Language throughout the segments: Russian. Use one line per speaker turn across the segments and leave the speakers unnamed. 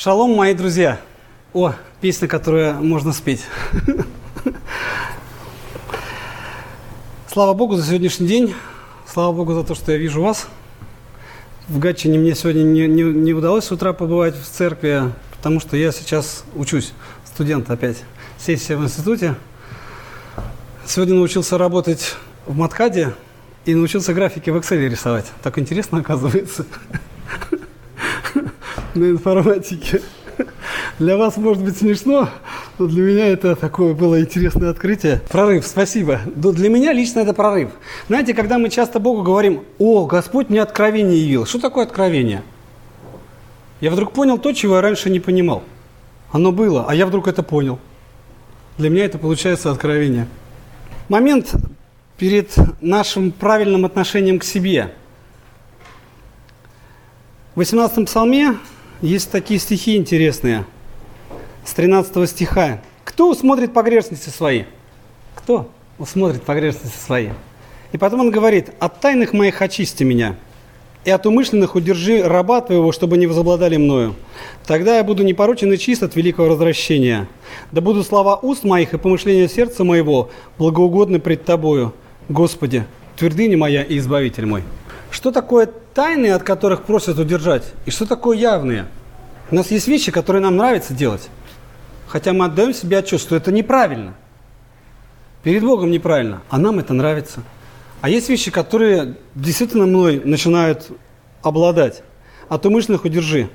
Шалом, мои друзья. О, песня, которую можно спеть. Слава Богу за сегодняшний день. Слава Богу за то, что я вижу вас. В Гатчине мне сегодня не, не, не удалось с утра побывать в церкви, потому что я сейчас учусь, студент опять. Сессия в институте. Сегодня научился работать в Маткаде и научился графики в Excel рисовать. Так интересно оказывается на информатике. Для вас может быть смешно, но для меня это такое было интересное открытие. Прорыв, спасибо. Для меня лично это прорыв. Знаете, когда мы часто Богу говорим, о, Господь мне откровение явил. Что такое откровение? Я вдруг понял то, чего я раньше не понимал. Оно было, а я вдруг это понял. Для меня это получается откровение. Момент перед нашим правильным отношением к себе. В 18 псалме есть такие стихи интересные, с 13 стиха. Кто усмотрит погрешности свои? Кто усмотрит погрешности свои? И потом он говорит, от тайных моих очисти меня, и от умышленных удержи раба твоего, чтобы не возобладали мною. Тогда я буду непорочен и чист от великого возвращения. Да будут слова уст моих и помышления сердца моего благоугодны пред тобою, Господи, твердыня моя и избавитель мой. Что такое тайные, от которых просят удержать, и что такое явные? У нас есть вещи, которые нам нравится делать, хотя мы отдаем себе отчет, что это неправильно. Перед Богом неправильно, а нам это нравится. А есть вещи, которые действительно мной начинают обладать. От умышленных удержи.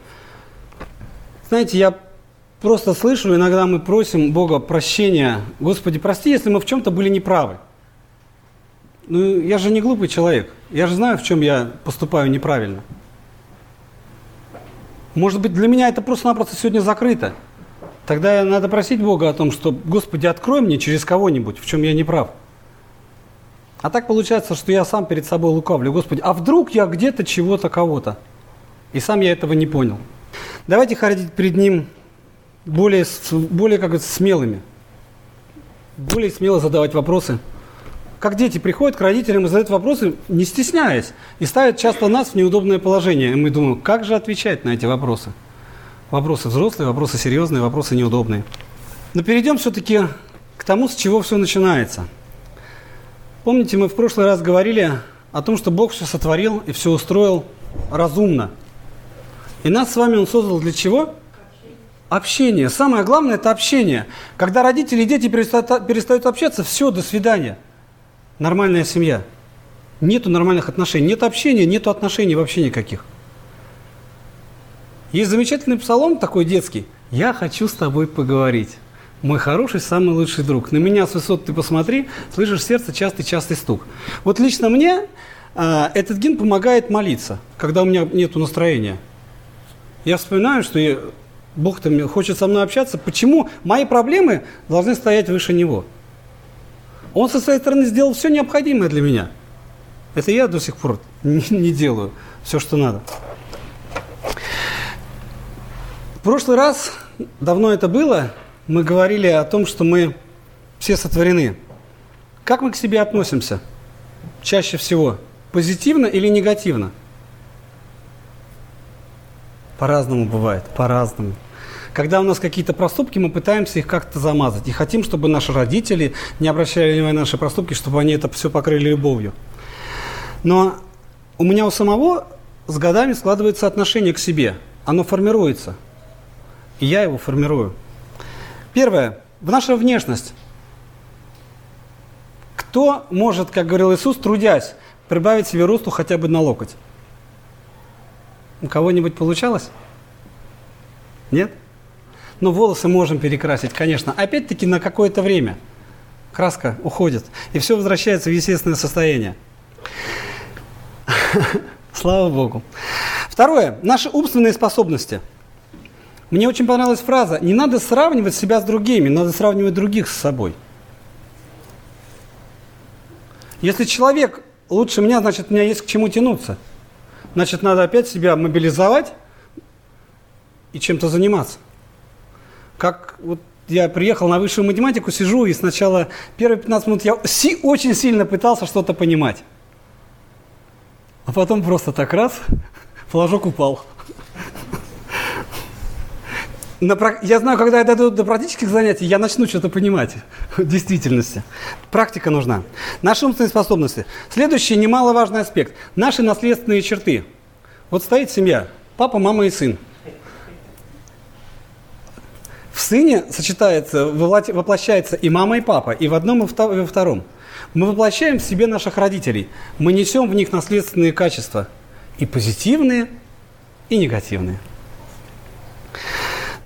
Знаете, я просто слышу, иногда мы просим Бога прощения. Господи, прости, если мы в чем-то были неправы. Ну, я же не глупый человек. Я же знаю, в чем я поступаю неправильно. Может быть, для меня это просто-напросто сегодня закрыто. Тогда надо просить Бога о том, что, Господи, открой мне через кого-нибудь, в чем я не прав. А так получается, что я сам перед собой лукавлю. Господи, а вдруг я где-то чего-то кого-то? И сам я этого не понял. Давайте ходить перед Ним более, более как говорится, смелыми. Более смело задавать вопросы как дети приходят к родителям и задают вопросы, не стесняясь, и ставят часто нас в неудобное положение. И мы думаем, как же отвечать на эти вопросы? Вопросы взрослые, вопросы серьезные, вопросы неудобные. Но перейдем все-таки к тому, с чего все начинается. Помните, мы в прошлый раз говорили о том, что Бог все сотворил и все устроил разумно. И нас с вами Он создал для чего? Общение. Самое главное – это общение. Когда родители и дети перестают, перестают общаться, все, до свидания – нормальная семья. Нету нормальных отношений, нет общения, нету отношений вообще никаких. Есть замечательный псалом такой детский. «Я хочу с тобой поговорить». Мой хороший, самый лучший друг. На меня с высот ты посмотри, слышишь сердце частый-частый стук. Вот лично мне э, этот гимн помогает молиться, когда у меня нет настроения. Я вспоминаю, что Бог-то хочет со мной общаться. Почему мои проблемы должны стоять выше Него? Он со своей стороны сделал все необходимое для меня. Это я до сих пор не, делаю все, что надо. В прошлый раз, давно это было, мы говорили о том, что мы все сотворены. Как мы к себе относимся? Чаще всего позитивно или негативно? По-разному бывает, по-разному. Когда у нас какие-то проступки, мы пытаемся их как-то замазать. И хотим, чтобы наши родители не обращали внимания на наши проступки, чтобы они это все покрыли любовью. Но у меня у самого с годами складывается отношение к себе. Оно формируется. И я его формирую. Первое. В наша внешность. Кто может, как говорил Иисус, трудясь, прибавить себе росту хотя бы на локоть? У кого-нибудь получалось? Нет? Но волосы можем перекрасить, конечно. Опять-таки на какое-то время. Краска уходит. И все возвращается в естественное состояние. Слава Богу. Второе. Наши умственные способности. Мне очень понравилась фраза «Не надо сравнивать себя с другими, надо сравнивать других с собой». Если человек лучше меня, значит, у меня есть к чему тянуться. Значит, надо опять себя мобилизовать и чем-то заниматься как вот я приехал на высшую математику, сижу, и сначала первые 15 минут я си очень сильно пытался что-то понимать. А потом просто так раз, флажок упал. Я знаю, когда я дойду до практических занятий, я начну что-то понимать в действительности. Практика нужна. Наши умственные способности. Следующий немаловажный аспект. Наши наследственные черты. Вот стоит семья. Папа, мама и сын. Сыне сочетается, воплощается и мама, и папа, и в одном, и во втором. Мы воплощаем в себе наших родителей. Мы несем в них наследственные качества. И позитивные, и негативные.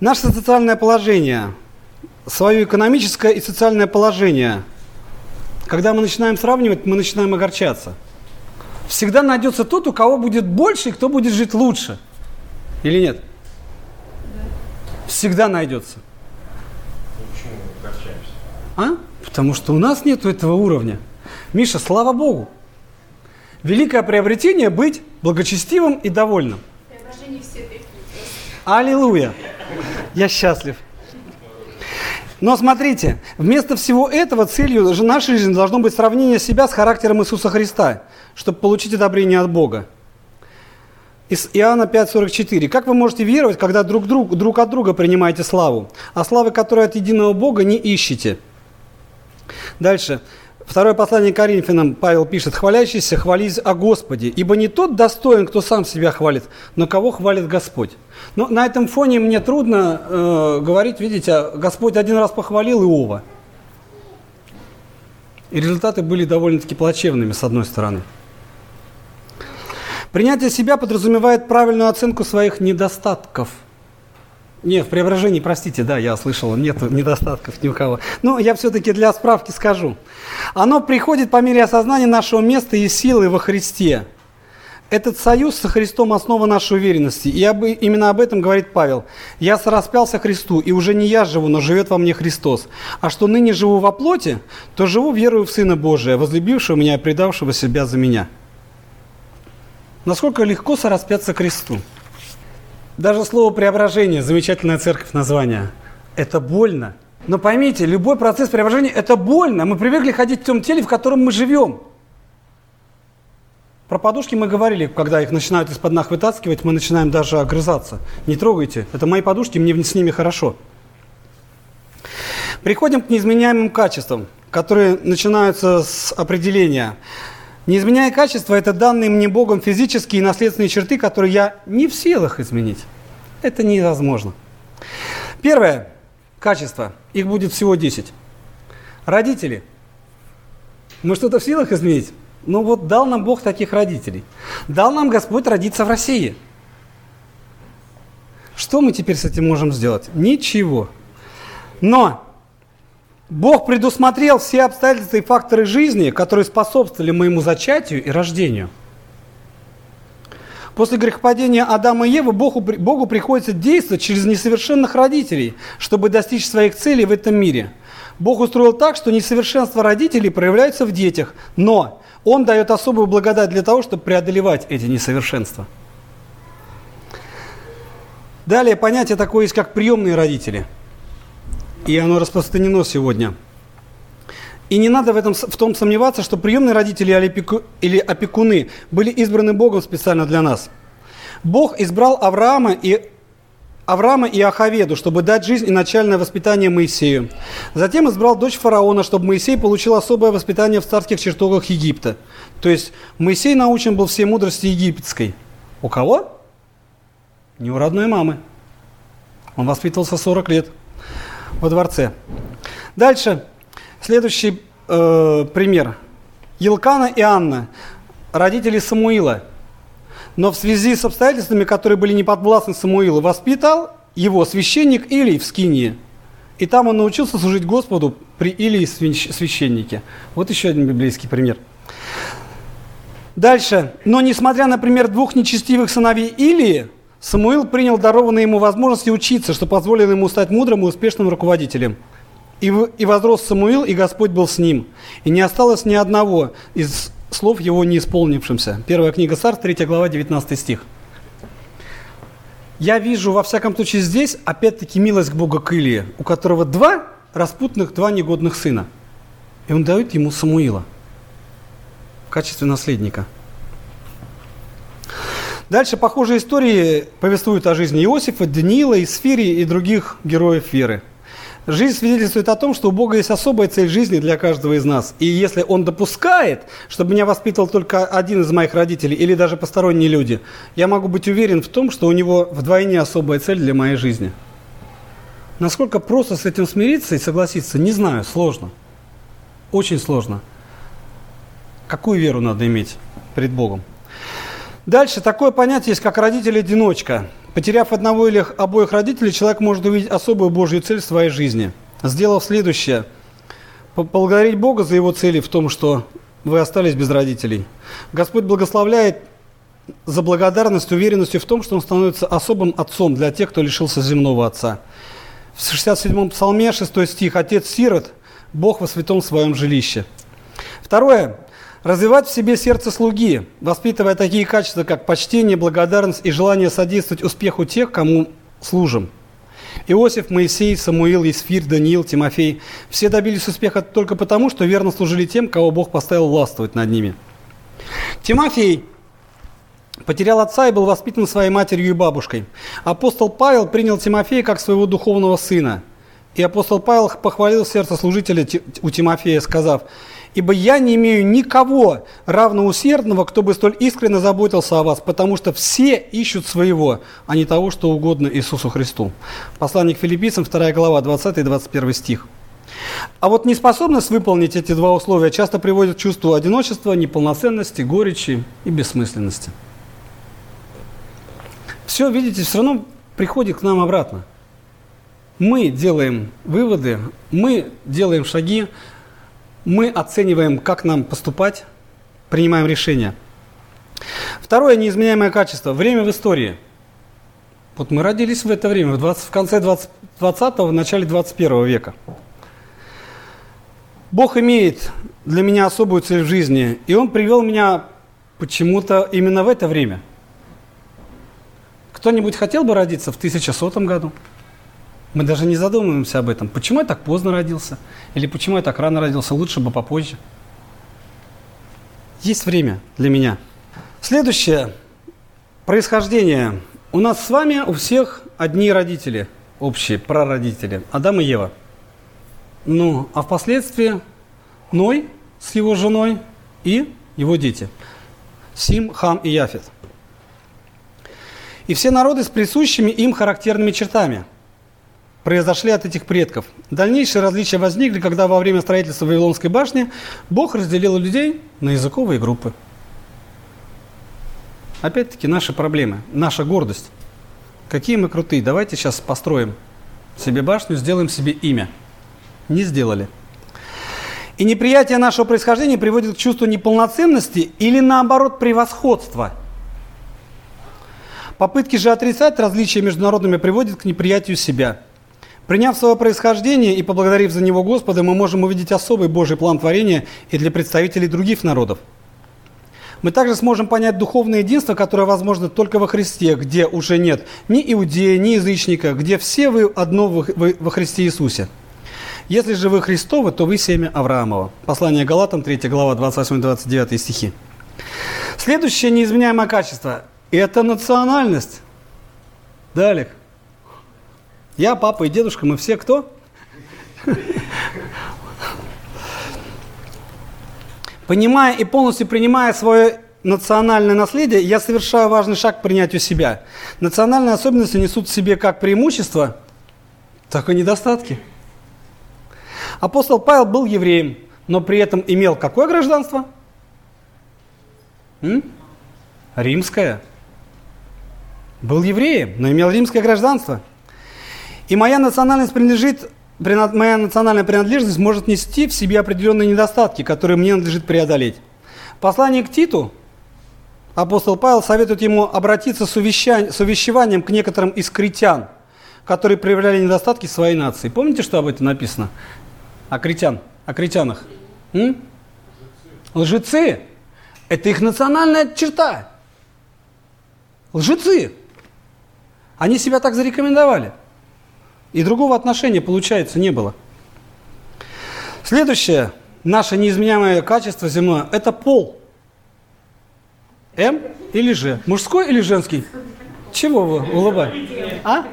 Наше социальное положение, свое экономическое и социальное положение, когда мы начинаем сравнивать, мы начинаем огорчаться. Всегда найдется тот, у кого будет больше и кто будет жить лучше. Или нет? Всегда найдется. А? Потому что у нас нет этого уровня. Миша, слава Богу. Великое приобретение быть благочестивым и довольным. Аллилуйя. Я счастлив. Но смотрите, вместо всего этого целью нашей жизни должно быть сравнение себя с характером Иисуса Христа, чтобы получить одобрение от Бога. Из Иоанна 5,44. Как вы можете веровать, когда друг, друг, друг от друга принимаете славу, а славы, которой от единого Бога, не ищете? Дальше. Второе послание Коринфянам Павел пишет, «Хвалящийся, хвались о Господе, ибо не тот достоин, кто сам себя хвалит, но кого хвалит Господь». Но на этом фоне мне трудно э, говорить, видите, Господь один раз похвалил Иова. И результаты были довольно-таки плачевными, с одной стороны. Принятие себя подразумевает правильную оценку своих недостатков – нет, в преображении, простите, да, я слышал, нет недостатков ни у кого. Но я все-таки для справки скажу. Оно приходит по мере осознания нашего места и силы во Христе. Этот союз со Христом – основа нашей уверенности. И об, именно об этом говорит Павел. «Я сораспялся Христу, и уже не я живу, но живет во мне Христос. А что ныне живу во плоти, то живу верою в Сына Божия, возлюбившего меня и предавшего себя за меня». Насколько легко сораспяться Христу? Даже слово преображение, замечательная церковь название, это больно. Но поймите, любой процесс преображения – это больно. Мы привыкли ходить в том теле, в котором мы живем. Про подушки мы говорили, когда их начинают из-под ног вытаскивать, мы начинаем даже огрызаться. Не трогайте, это мои подушки, мне с ними хорошо. Приходим к неизменяемым качествам, которые начинаются с определения. Неизменяемые качества – это данные мне Богом физические и наследственные черты, которые я не в силах изменить. Это невозможно. Первое – качество. Их будет всего 10. Родители. Мы что-то в силах изменить? Ну вот дал нам Бог таких родителей. Дал нам Господь родиться в России. Что мы теперь с этим можем сделать? Ничего. Но Бог предусмотрел все обстоятельства и факторы жизни, которые способствовали моему зачатию и рождению. После грехопадения Адама и Евы Богу, Богу приходится действовать через несовершенных родителей, чтобы достичь своих целей в этом мире. Бог устроил так, что несовершенство родителей проявляется в детях, но Он дает особую благодать для того, чтобы преодолевать эти несовершенства. Далее понятие такое есть, как приемные родители – и оно распространено сегодня. И не надо в, этом, в том сомневаться, что приемные родители или опекуны были избраны Богом специально для нас. Бог избрал Авраама и Авраама и Ахаведу, чтобы дать жизнь и начальное воспитание Моисею. Затем избрал дочь фараона, чтобы Моисей получил особое воспитание в царских чертогах Египта. То есть Моисей научен был всей мудрости египетской. У кого? Не у родной мамы. Он воспитывался 40 лет во дворце. Дальше, следующий э, пример. Елкана и Анна, родители Самуила. Но в связи с обстоятельствами, которые были не подвластны Самуилу, воспитал его священник Илий в Скинии. И там он научился служить Господу при Илии священнике. Вот еще один библейский пример. Дальше. Но несмотря, например, двух нечестивых сыновей Илии, Самуил принял дарованные ему возможности учиться, что позволило ему стать мудрым и успешным руководителем. И, и возрос Самуил, и Господь был с ним. И не осталось ни одного из слов его не исполнившимся. Первая книга Царств, 3 глава, 19 стих. Я вижу, во всяком случае, здесь, опять-таки, милость к Богу к Илии, у которого два распутных, два негодных сына. И он дает ему Самуила в качестве наследника – Дальше похожие истории повествуют о жизни Иосифа, Даниила, Исфирии и других героев веры. Жизнь свидетельствует о том, что у Бога есть особая цель жизни для каждого из нас. И если Он допускает, чтобы меня воспитывал только один из моих родителей или даже посторонние люди, я могу быть уверен в том, что у Него вдвойне особая цель для моей жизни. Насколько просто с этим смириться и согласиться, не знаю, сложно. Очень сложно. Какую веру надо иметь перед Богом? Дальше такое понятие есть, как родитель-одиночка. Потеряв одного или обоих родителей, человек может увидеть особую Божью цель в своей жизни. Сделав следующее, поблагодарить Бога за его цели в том, что вы остались без родителей. Господь благословляет за благодарность, уверенностью в том, что Он становится особым отцом для тех, кто лишился земного отца. В 67-м псалме, 6 стих, «Отец сирот, Бог во святом своем жилище». Второе. Развивать в себе сердце слуги, воспитывая такие качества, как почтение, благодарность и желание содействовать успеху тех, кому служим. Иосиф, Моисей, Самуил, Исфир, Даниил, Тимофей – все добились успеха только потому, что верно служили тем, кого Бог поставил властвовать над ними. Тимофей потерял отца и был воспитан своей матерью и бабушкой. Апостол Павел принял Тимофея как своего духовного сына. И апостол Павел похвалил сердце служителя у Тимофея, сказав – Ибо я не имею никого равноусердного, кто бы столь искренне заботился о вас, потому что все ищут своего, а не того, что угодно Иисусу Христу. Послание к филиппийцам, 2 глава, 20 и 21 стих. А вот неспособность выполнить эти два условия часто приводит к чувству одиночества, неполноценности, горечи и бессмысленности. Все, видите, все равно приходит к нам обратно. Мы делаем выводы, мы делаем шаги, мы оцениваем, как нам поступать, принимаем решения. Второе неизменяемое качество – время в истории. Вот мы родились в это время, в, 20, в конце 20, 20 в начале 21 века. Бог имеет для меня особую цель в жизни, и Он привел меня почему-то именно в это время. Кто-нибудь хотел бы родиться в 1100 году? Мы даже не задумываемся об этом. Почему я так поздно родился? Или почему я так рано родился? Лучше бы попозже. Есть время для меня. Следующее. Происхождение. У нас с вами у всех одни родители, общие, прародители. Адам и Ева. Ну, а впоследствии Ной с его женой и его дети. Сим, Хам и Яфет. И все народы с присущими им характерными чертами – произошли от этих предков. Дальнейшие различия возникли, когда во время строительства Вавилонской башни Бог разделил людей на языковые группы. Опять-таки наши проблемы, наша гордость. Какие мы крутые, давайте сейчас построим себе башню, сделаем себе имя. Не сделали. И неприятие нашего происхождения приводит к чувству неполноценности или наоборот превосходства. Попытки же отрицать различия между народами приводят к неприятию себя – Приняв свое происхождение и поблагодарив за него Господа, мы можем увидеть особый Божий план творения и для представителей других народов. Мы также сможем понять духовное единство, которое возможно только во Христе, где уже нет ни иудея, ни язычника, где все вы одно во Христе Иисусе. Если же вы Христовы, то вы семя Авраамова. Послание Галатам, 3 глава, 28-29 стихи. Следующее неизменяемое качество – это национальность. Далее. Я, папа и дедушка, мы все кто? Понимая и полностью принимая свое национальное наследие, я совершаю важный шаг к принятию себя. Национальные особенности несут в себе как преимущества, так и недостатки. Апостол Павел был евреем, но при этом имел какое гражданство? М? Римское. Был евреем, но имел римское гражданство – и моя национальность принадлежит, моя национальная принадлежность может нести в себе определенные недостатки, которые мне надлежит преодолеть. Послание к Титу апостол Павел советует ему обратиться с, увещанием, с увещеванием к некоторым из критян, которые проявляли недостатки своей нации. Помните, что об этом написано? О критян, о критянах. М? Лжецы. Это их национальная черта. Лжецы. Они себя так зарекомендовали. И другого отношения, получается, не было. Следующее наше неизменяемое качество земное – это пол. М или же? Мужской или женский? Чего вы улыбаетесь? А?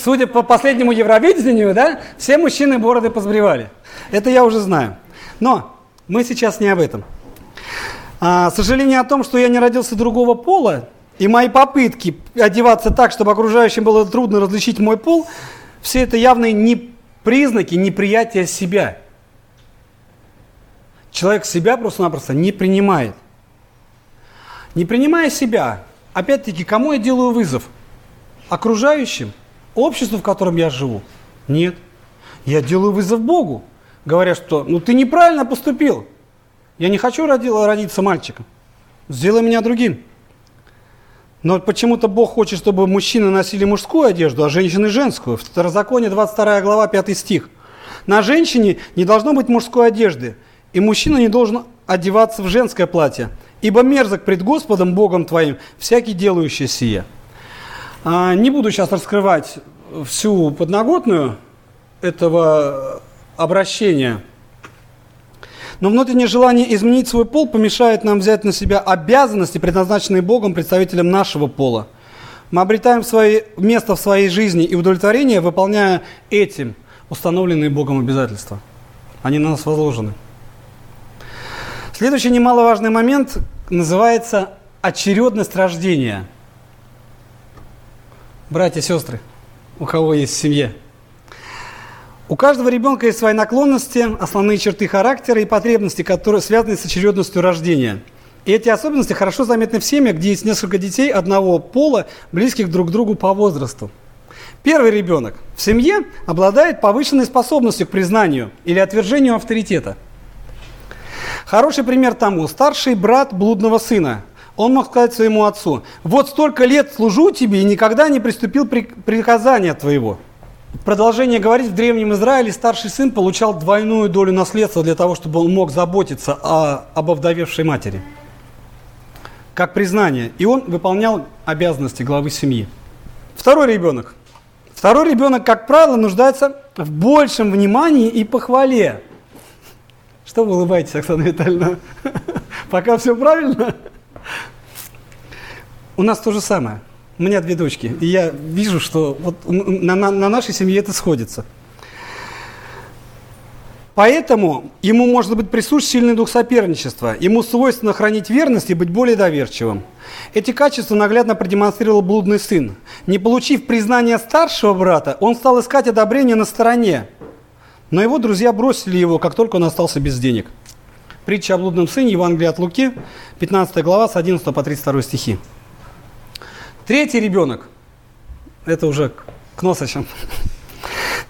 Судя по последнему Евровидению, да, все мужчины бороды позбривали. Это я уже знаю. Но мы сейчас не об этом. А, сожаление о том, что я не родился другого пола, и мои попытки одеваться так, чтобы окружающим было трудно различить мой пол, все это явные не признаки неприятия себя. Человек себя просто-напросто не принимает. Не принимая себя, опять-таки, кому я делаю вызов? Окружающим? Обществу, в котором я живу? Нет. Я делаю вызов Богу, говоря, что ну ты неправильно поступил. Я не хочу родиться мальчиком. Сделай меня другим. Но почему-то Бог хочет, чтобы мужчины носили мужскую одежду, а женщины женскую. В Второзаконие 22 глава 5 стих. На женщине не должно быть мужской одежды, и мужчина не должен одеваться в женское платье, ибо мерзок пред Господом Богом твоим всякий делающий сие. А, не буду сейчас раскрывать всю подноготную этого обращения, но внутреннее желание изменить свой пол помешает нам взять на себя обязанности, предназначенные Богом представителям нашего пола. Мы обретаем свои, место в своей жизни и удовлетворение, выполняя этим установленные Богом обязательства. Они на нас возложены. Следующий немаловажный момент называется очередность рождения. Братья сестры, у кого есть в семье. У каждого ребенка есть свои наклонности, основные черты характера и потребности, которые связаны с очередностью рождения. И эти особенности хорошо заметны в семьях, где есть несколько детей одного пола, близких друг к другу по возрасту. Первый ребенок в семье обладает повышенной способностью к признанию или отвержению авторитета – Хороший пример тому. Старший брат блудного сына. Он мог сказать своему отцу, вот столько лет служу тебе и никогда не приступил при приказания твоего. Продолжение говорить, в Древнем Израиле старший сын получал двойную долю наследства для того, чтобы он мог заботиться о, об овдовевшей матери. Как признание. И он выполнял обязанности главы семьи. Второй ребенок. Второй ребенок, как правило, нуждается в большем внимании и похвале. Что вы улыбаетесь, Оксана Витальевна? Пока все правильно? У нас то же самое. У меня две дочки. И я вижу, что вот на, на, на нашей семье это сходится. Поэтому ему может быть присущ сильный дух соперничества. Ему свойственно хранить верность и быть более доверчивым. Эти качества наглядно продемонстрировал блудный сын. Не получив признания старшего брата, он стал искать одобрение на стороне. Но его друзья бросили его, как только он остался без денег. Притча о блудном сыне, Евангелие от Луки, 15 глава, с 11 по 32 стихи. Третий ребенок, это уже к носочам.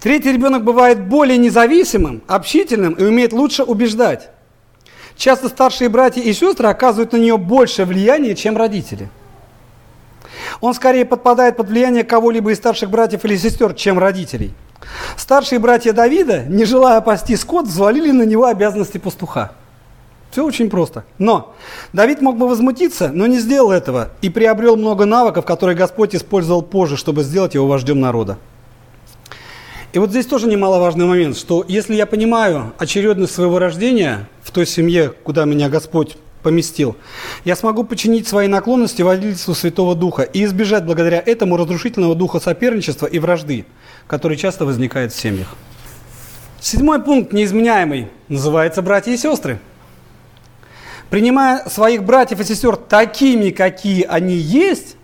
Третий ребенок бывает более независимым, общительным и умеет лучше убеждать. Часто старшие братья и сестры оказывают на нее больше влияния, чем родители. Он скорее подпадает под влияние кого-либо из старших братьев или сестер, чем родителей – Старшие братья Давида, не желая пасти скот, взвалили на него обязанности пастуха. Все очень просто. Но Давид мог бы возмутиться, но не сделал этого и приобрел много навыков, которые Господь использовал позже, чтобы сделать его вождем народа. И вот здесь тоже немаловажный момент, что если я понимаю очередность своего рождения в той семье, куда меня Господь поместил, я смогу починить свои наклонности водительству Святого Духа и избежать благодаря этому разрушительного духа соперничества и вражды, который часто возникает в семьях. Седьмой пункт, неизменяемый, называется «братья и сестры». Принимая своих братьев и сестер такими, какие они есть,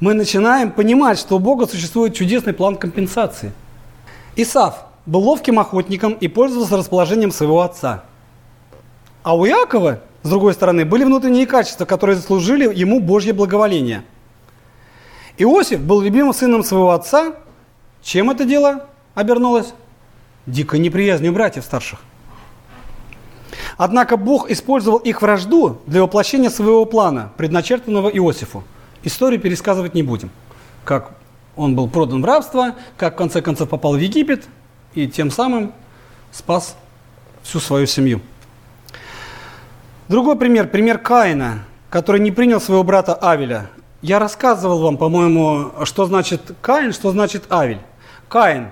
мы начинаем понимать, что у Бога существует чудесный план компенсации. Исав был ловким охотником и пользовался расположением своего отца. А у Якова, с другой стороны, были внутренние качества, которые заслужили ему Божье благоволение. Иосиф был любимым сыном своего отца чем это дело обернулось? Дикой неприязнью братьев старших. Однако Бог использовал их вражду для воплощения своего плана, предначертанного Иосифу. Историю пересказывать не будем. Как он был продан в рабство, как в конце концов попал в Египет и тем самым спас всю свою семью. Другой пример, пример Каина, который не принял своего брата Авеля. Я рассказывал вам, по-моему, что значит Каин, что значит Авель. Каин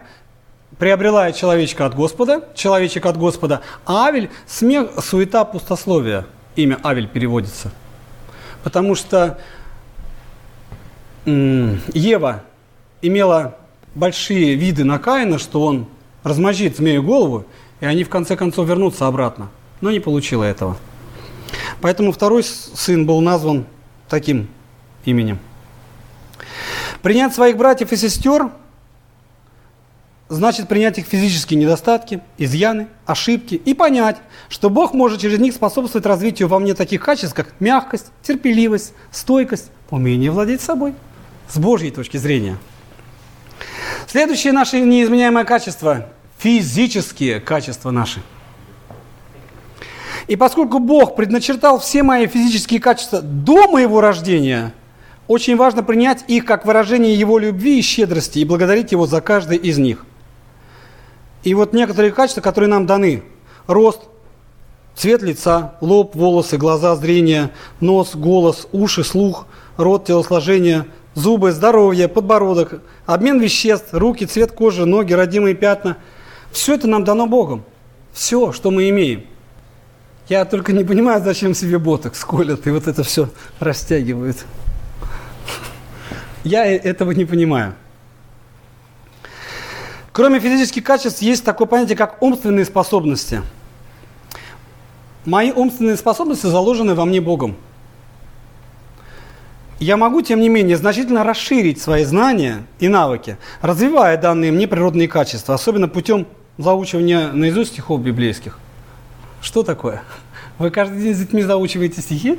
приобрела человечка от Господа, человечек от Господа, а Авель – смех, суета, пустословие. Имя Авель переводится. Потому что Ева имела большие виды на Каина, что он размозжит змею голову, и они в конце концов вернутся обратно. Но не получила этого. Поэтому второй сын был назван таким именем. Принять своих братьев и сестер значит принять их физические недостатки, изъяны, ошибки и понять, что Бог может через них способствовать развитию во мне таких качеств, как мягкость, терпеливость, стойкость, умение владеть собой с Божьей точки зрения. Следующее наше неизменяемое качество – физические качества наши. И поскольку Бог предначертал все мои физические качества до моего рождения, очень важно принять их как выражение Его любви и щедрости и благодарить Его за каждый из них. И вот некоторые качества, которые нам даны. Рост, цвет лица, лоб, волосы, глаза, зрение, нос, голос, уши, слух, рот, телосложение, зубы, здоровье, подбородок, обмен веществ, руки, цвет кожи, ноги, родимые пятна. Все это нам дано Богом. Все, что мы имеем. Я только не понимаю, зачем себе боток сколят и вот это все растягивают. Я э, этого не понимаю. Кроме физических качеств, есть такое понятие, как умственные способности. Мои умственные способности заложены во мне Богом. Я могу, тем не менее, значительно расширить свои знания и навыки, развивая данные мне природные качества, особенно путем заучивания наизусть стихов библейских. Что такое? Вы каждый день с детьми заучиваете стихи?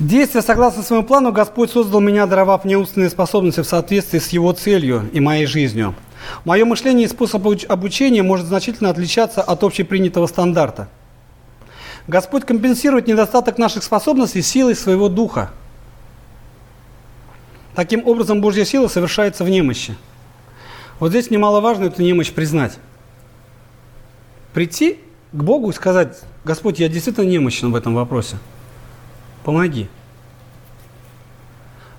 Действие согласно своему плану Господь создал меня, даровав мне умственные способности в соответствии с Его целью и моей жизнью. Мое мышление и способ обучения может значительно отличаться от общепринятого стандарта. Господь компенсирует недостаток наших способностей силой своего духа. Таким образом, Божья сила совершается в немощи. Вот здесь немаловажно эту немощь признать. Прийти к Богу и сказать, Господь, я действительно немощен в этом вопросе – помоги.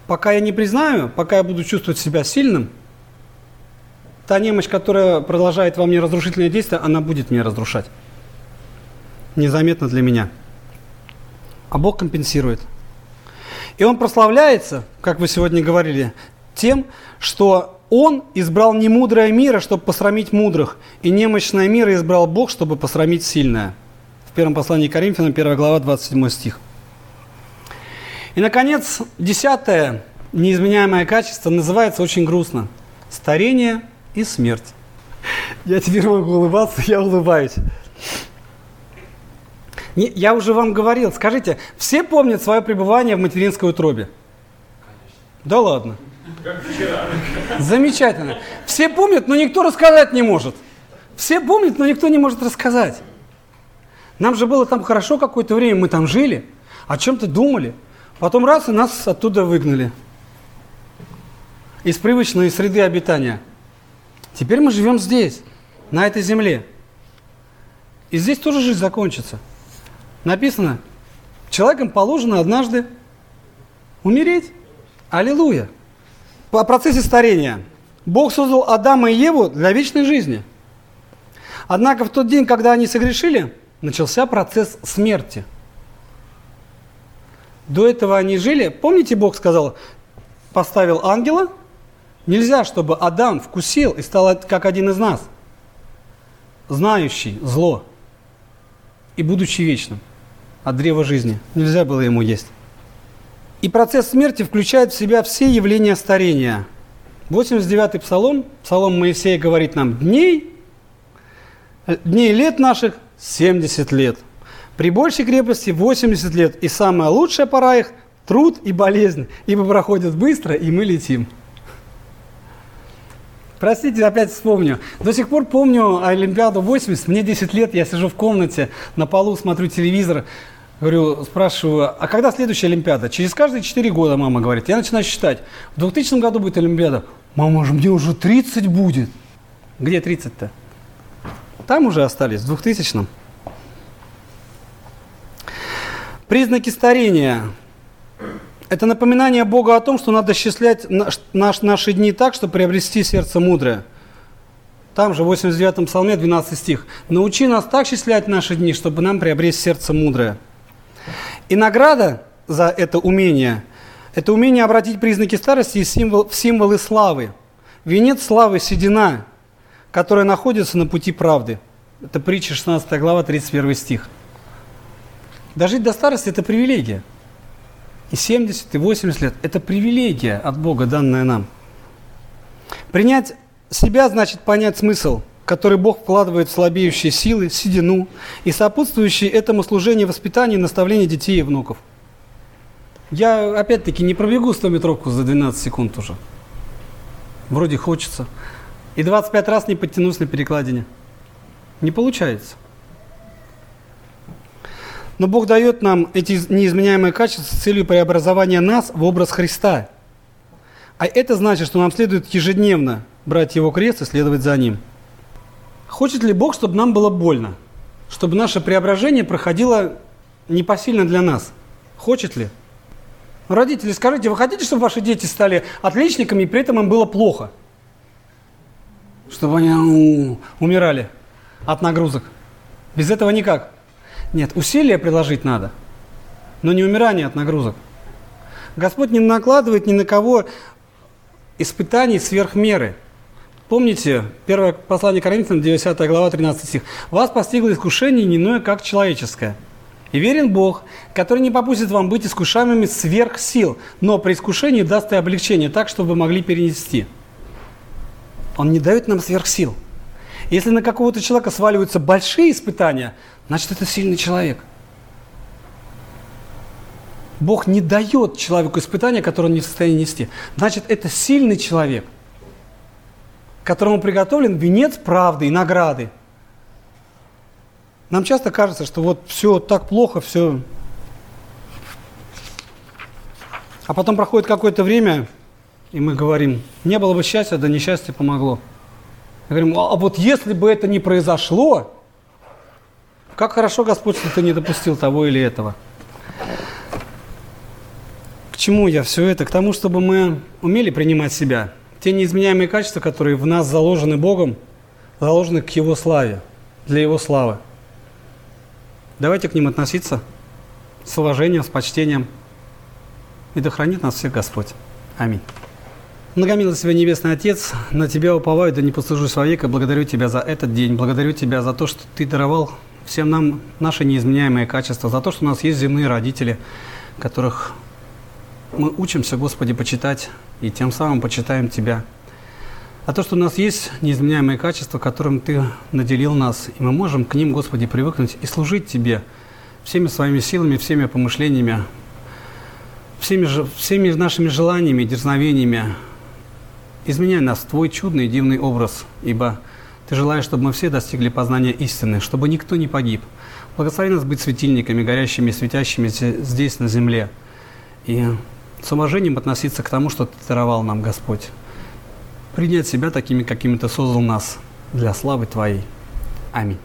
Пока я не признаю, пока я буду чувствовать себя сильным, та немощь, которая продолжает во мне разрушительное действие, она будет меня разрушать. Незаметно для меня. А Бог компенсирует. И Он прославляется, как вы сегодня говорили, тем, что Он избрал немудрое мира, чтобы посрамить мудрых, и немощное мира избрал Бог, чтобы посрамить сильное. В первом послании Коринфянам, 1 глава, 27 стих. И, наконец, десятое неизменяемое качество называется очень грустно. Старение и смерть. Я теперь могу улыбаться, я улыбаюсь. Не, я уже вам говорил, скажите, все помнят свое пребывание в материнской утробе? Да ладно. Как вчера. Замечательно. Все помнят, но никто рассказать не может. Все помнят, но никто не может рассказать. Нам же было там хорошо какое-то время, мы там жили, о чем-то думали. Потом раз, и нас оттуда выгнали. Из привычной среды обитания. Теперь мы живем здесь, на этой земле. И здесь тоже жизнь закончится. Написано, человеком положено однажды умереть. Аллилуйя. По процессе старения. Бог создал Адама и Еву для вечной жизни. Однако в тот день, когда они согрешили, начался процесс смерти – до этого они жили. Помните, Бог сказал, поставил ангела? Нельзя, чтобы Адам вкусил и стал как один из нас, знающий зло и будучи вечным от древа жизни. Нельзя было ему есть. И процесс смерти включает в себя все явления старения. 89-й псалом, псалом Моисея говорит нам, дней, дней лет наших 70 лет – при большей крепости 80 лет, и самая лучшая пора их – труд и болезнь, ибо проходят быстро, и мы летим. Простите, опять вспомню. До сих пор помню Олимпиаду 80, мне 10 лет, я сижу в комнате, на полу смотрю телевизор, говорю, спрашиваю, а когда следующая Олимпиада? Через каждые 4 года, мама говорит. Я начинаю считать. В 2000 году будет Олимпиада. Мама же, мне уже 30 будет. Где 30-то? Там уже остались, в 2000 -м. Признаки старения. Это напоминание Бога о том, что надо счислять наш, наши дни так, чтобы приобрести сердце мудрое. Там же, в 89-м псалме, 12 стих. «Научи нас так счислять наши дни, чтобы нам приобрести сердце мудрое». И награда за это умение – это умение обратить признаки старости в, символ, в символы славы. Венец славы – седина, которая находится на пути правды. Это притча 16 глава, 31 стих. Дожить до старости – это привилегия. И 70, и 80 лет – это привилегия от Бога, данная нам. Принять себя значит понять смысл, который Бог вкладывает в слабеющие силы, седину и сопутствующие этому служение воспитания и наставления детей и внуков. Я, опять-таки, не пробегу 100-метровку за 12 секунд уже. Вроде хочется. И 25 раз не подтянусь на перекладине. Не получается. Но Бог дает нам эти неизменяемые качества с целью преобразования нас в образ Христа. А это значит, что нам следует ежедневно брать Его крест и следовать за Ним. Хочет ли Бог, чтобы нам было больно? Чтобы наше преображение проходило непосильно для нас? Хочет ли? Родители, скажите, вы хотите, чтобы ваши дети стали отличниками, и при этом им было плохо? Чтобы они умирали от нагрузок? Без этого никак. Нет, усилия приложить надо, но не умирание от нагрузок. Господь не накладывает ни на кого испытаний сверх меры. Помните, первое послание Коринфянам, 9 глава, 13 стих. «Вас постигло искушение не иное, как человеческое. И верен Бог, который не попустит вам быть искушаемыми сверх сил, но при искушении даст и облегчение так, чтобы вы могли перенести». Он не дает нам сверх сил. Если на какого-то человека сваливаются большие испытания, значит, это сильный человек. Бог не дает человеку испытания, которое он не в состоянии нести. Значит, это сильный человек, которому приготовлен венец правды и награды. Нам часто кажется, что вот все так плохо, все. А потом проходит какое-то время, и мы говорим, не было бы счастья, да несчастье помогло. Говорим, а вот если бы это не произошло, как хорошо, Господь, что ты не допустил того или этого. К чему я все это? К тому, чтобы мы умели принимать себя. Те неизменяемые качества, которые в нас заложены Богом, заложены к Его славе, для Его славы. Давайте к ним относиться с уважением, с почтением. И да хранит нас всех Господь. Аминь. Многомилостивый Небесный Отец, на Тебя уповаю, да не послужусь вовек, и благодарю Тебя за этот день, благодарю Тебя за то, что Ты даровал всем нам наши неизменяемые качества, за то, что у нас есть земные родители, которых мы учимся, Господи, почитать, и тем самым почитаем Тебя. А то, что у нас есть неизменяемые качества, которым Ты наделил нас, и мы можем к ним, Господи, привыкнуть и служить Тебе всеми своими силами, всеми помышлениями, всеми, всеми нашими желаниями, дерзновениями, Изменяй нас в Твой чудный и дивный образ, ибо Ты желаешь, чтобы мы все достигли познания истины, чтобы никто не погиб. Благослови нас быть светильниками, горящими, светящимися здесь, на земле. И с уважением относиться к тому, что Ты даровал нам, Господь. Принять себя такими, какими Ты создал нас для славы Твоей. Аминь.